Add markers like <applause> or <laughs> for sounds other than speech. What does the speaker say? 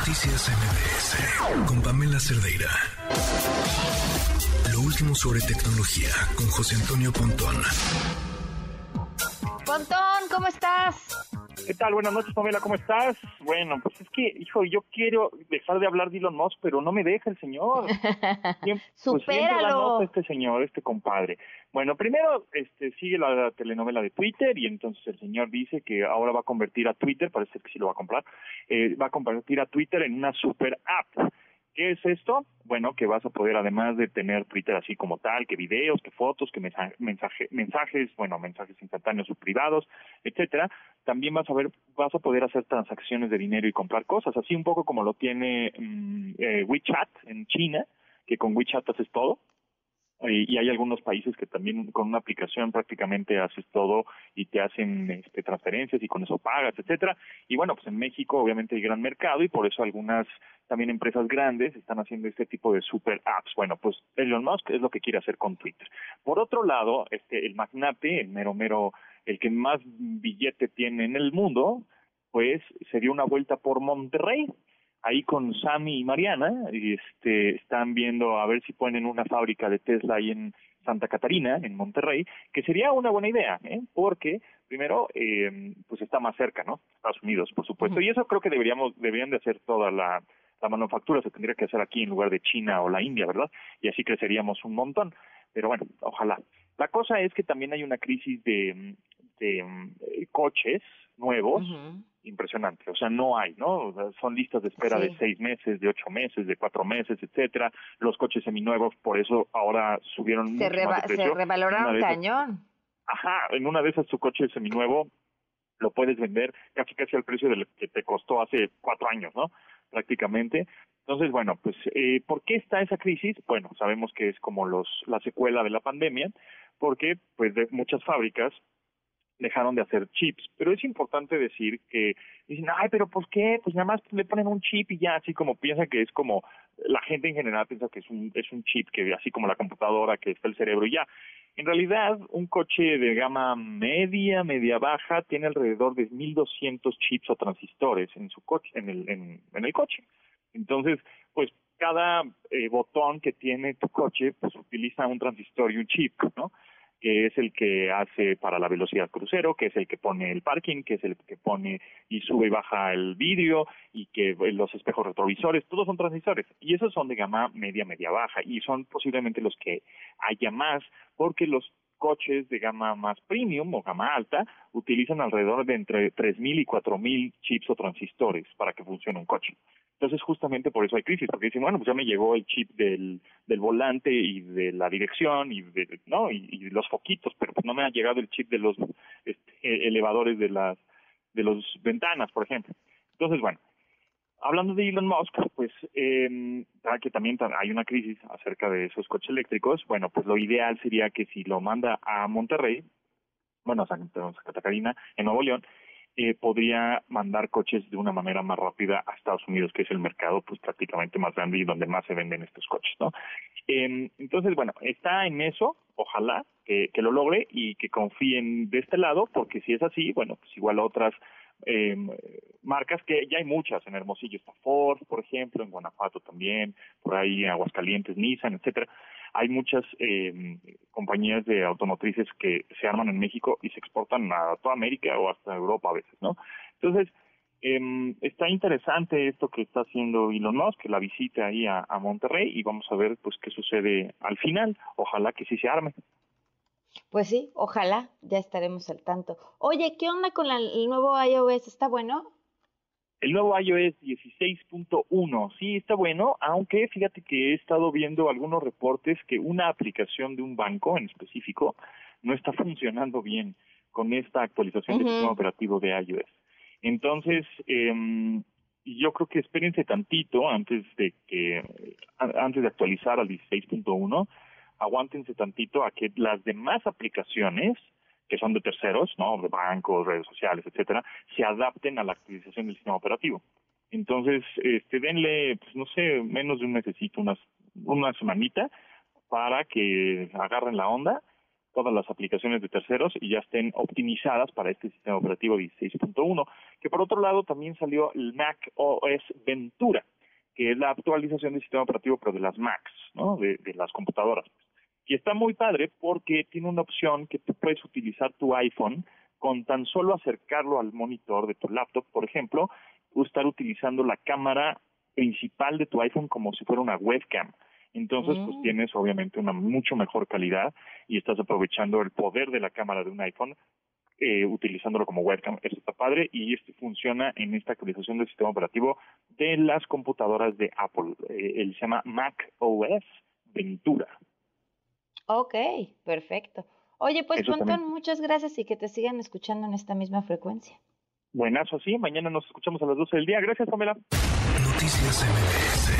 Noticias MBS con Pamela Cerdeira. Lo último sobre tecnología con José Antonio Pontón. Pontón, ¿cómo estás? ¿Qué tal? Buenas noches, Pamela, ¿cómo estás? Bueno, pues es que, hijo, yo quiero dejar de hablar de Elon Musk, pero no me deja el señor. <laughs> Siempre, pues Supéralo. este señor, este compadre. Bueno, primero este, sigue la telenovela de Twitter y entonces el señor dice que ahora va a convertir a Twitter, parece que sí lo va a comprar, eh, va a convertir a Twitter en una super app ¿Qué es esto? Bueno, que vas a poder, además de tener Twitter así como tal, que videos, que fotos, que mensaje, mensajes, bueno, mensajes instantáneos o privados, etcétera, también vas a ver, vas a poder hacer transacciones de dinero y comprar cosas, así un poco como lo tiene mm, eh, WeChat en China, que con WeChat haces todo, y, hay algunos países que también con una aplicación prácticamente haces todo y te hacen este, transferencias y con eso pagas, etcétera. Y bueno, pues en México obviamente hay gran mercado y por eso algunas también empresas grandes están haciendo este tipo de super apps. Bueno, pues Elon Musk es lo que quiere hacer con Twitter. Por otro lado, este el magnate, el mero mero, el que más billete tiene en el mundo, pues se dio una vuelta por Monterrey ahí con Sammy y Mariana, y este, están viendo a ver si ponen una fábrica de Tesla ahí en Santa Catarina, en Monterrey, que sería una buena idea, ¿eh? porque primero, eh, pues está más cerca, ¿no? Estados Unidos, por supuesto, y eso creo que deberíamos, deberían de hacer toda la, la manufactura, se tendría que hacer aquí en lugar de China o la India, ¿verdad? Y así creceríamos un montón, pero bueno, ojalá. La cosa es que también hay una crisis de, de, eh, coches nuevos, impresionante. O sea, no hay, ¿no? son listas de espera de seis meses, de ocho meses, de cuatro meses, etcétera. Los coches seminuevos, por eso ahora subieron se, mucho más de precio. se revaloraron cañón. Ajá, en una de esas tu coche seminuevo lo puedes vender casi casi al precio del que te costó hace cuatro años, ¿no? Prácticamente. Entonces, bueno, pues, eh, ¿por qué está esa crisis? Bueno, sabemos que es como los la secuela de la pandemia, porque pues de muchas fábricas dejaron de hacer chips. Pero es importante decir que dicen, ay, pero ¿por qué? Pues nada más le ponen un chip y ya, así como piensa que es como, la gente en general piensa que es un, es un chip, que así como la computadora, que está el cerebro y ya. En realidad, un coche de gama media, media baja, tiene alrededor de 1200 chips o transistores en su coche, en el, en, en el coche. Entonces, pues cada eh, botón que tiene tu coche, pues utiliza un transistor y un chip, ¿no? Que es el que hace para la velocidad crucero, que es el que pone el parking, que es el que pone y sube y baja el vídeo y que los espejos retrovisores, todos son transistores y esos son de gama media, media baja y son posiblemente los que haya más porque los coches de gama más premium o gama alta utilizan alrededor de entre 3.000 y 4.000 chips o transistores para que funcione un coche. Entonces, justamente por eso hay crisis, porque dicen, bueno, pues ya me llegó el chip del, volante y de la dirección y de, no y, los foquitos, pero pues no me ha llegado el chip de los este, elevadores de las de los ventanas, por ejemplo. Entonces, bueno, hablando de Elon Musk, pues eh, que también hay una crisis acerca de esos coches eléctricos, bueno, pues lo ideal sería que si lo manda a Monterrey, bueno, a Santa Catarina, en Nuevo León, eh, podría mandar coches de una manera más rápida a Estados Unidos, que es el mercado pues prácticamente más grande y donde más se venden estos coches, ¿no? Eh, entonces, bueno, está en eso, ojalá que, que lo logre y que confíen de este lado, porque si es así, bueno, pues igual otras eh, marcas que ya hay muchas en Hermosillo está Ford por ejemplo en Guanajuato también por ahí en Aguascalientes Nissan etcétera hay muchas eh, compañías de automotrices que se arman en México y se exportan a toda América o hasta Europa a veces, ¿no? Entonces, eh, está interesante esto que está haciendo Elon Musk, que la visita ahí a, Monterrey y vamos a ver pues qué sucede al final. Ojalá que sí se arme. Pues sí, ojalá, ya estaremos al tanto. Oye, ¿qué onda con el nuevo iOS? ¿Está bueno? El nuevo iOS 16.1, sí está bueno, aunque fíjate que he estado viendo algunos reportes que una aplicación de un banco en específico no está <laughs> funcionando bien con esta actualización del sistema operativo de iOS. Entonces, eh, yo creo que espérense tantito antes de que antes de actualizar al 16.1, aguántense tantito a que las demás aplicaciones que son de terceros, ¿no? De bancos, redes sociales, etcétera, se adapten a la actualización del sistema operativo. Entonces, este, denle, pues no sé, menos de un necesito, unas, una semanita para que agarren la onda todas las aplicaciones de terceros y ya estén optimizadas para este sistema operativo 16.1, que por otro lado también salió el Mac OS Ventura, que es la actualización del sistema operativo pero de las Macs, ¿no? de, de las computadoras. Y está muy padre porque tiene una opción que tú puedes utilizar tu iPhone con tan solo acercarlo al monitor de tu laptop, por ejemplo, o estar utilizando la cámara principal de tu iPhone como si fuera una webcam. Entonces, pues Mm. tienes obviamente una mucho mejor calidad y estás aprovechando el poder de la cámara de un iPhone eh, utilizándolo como webcam. Eso está padre y esto funciona en esta actualización del sistema operativo de las computadoras de Apple. Eh, él se llama Mac OS Ventura. Ok, perfecto. Oye, pues Eso Pontón, también. muchas gracias y que te sigan escuchando en esta misma frecuencia. Buenazo, sí. Mañana nos escuchamos a las 12 del día. Gracias, Pamela. Noticias MBS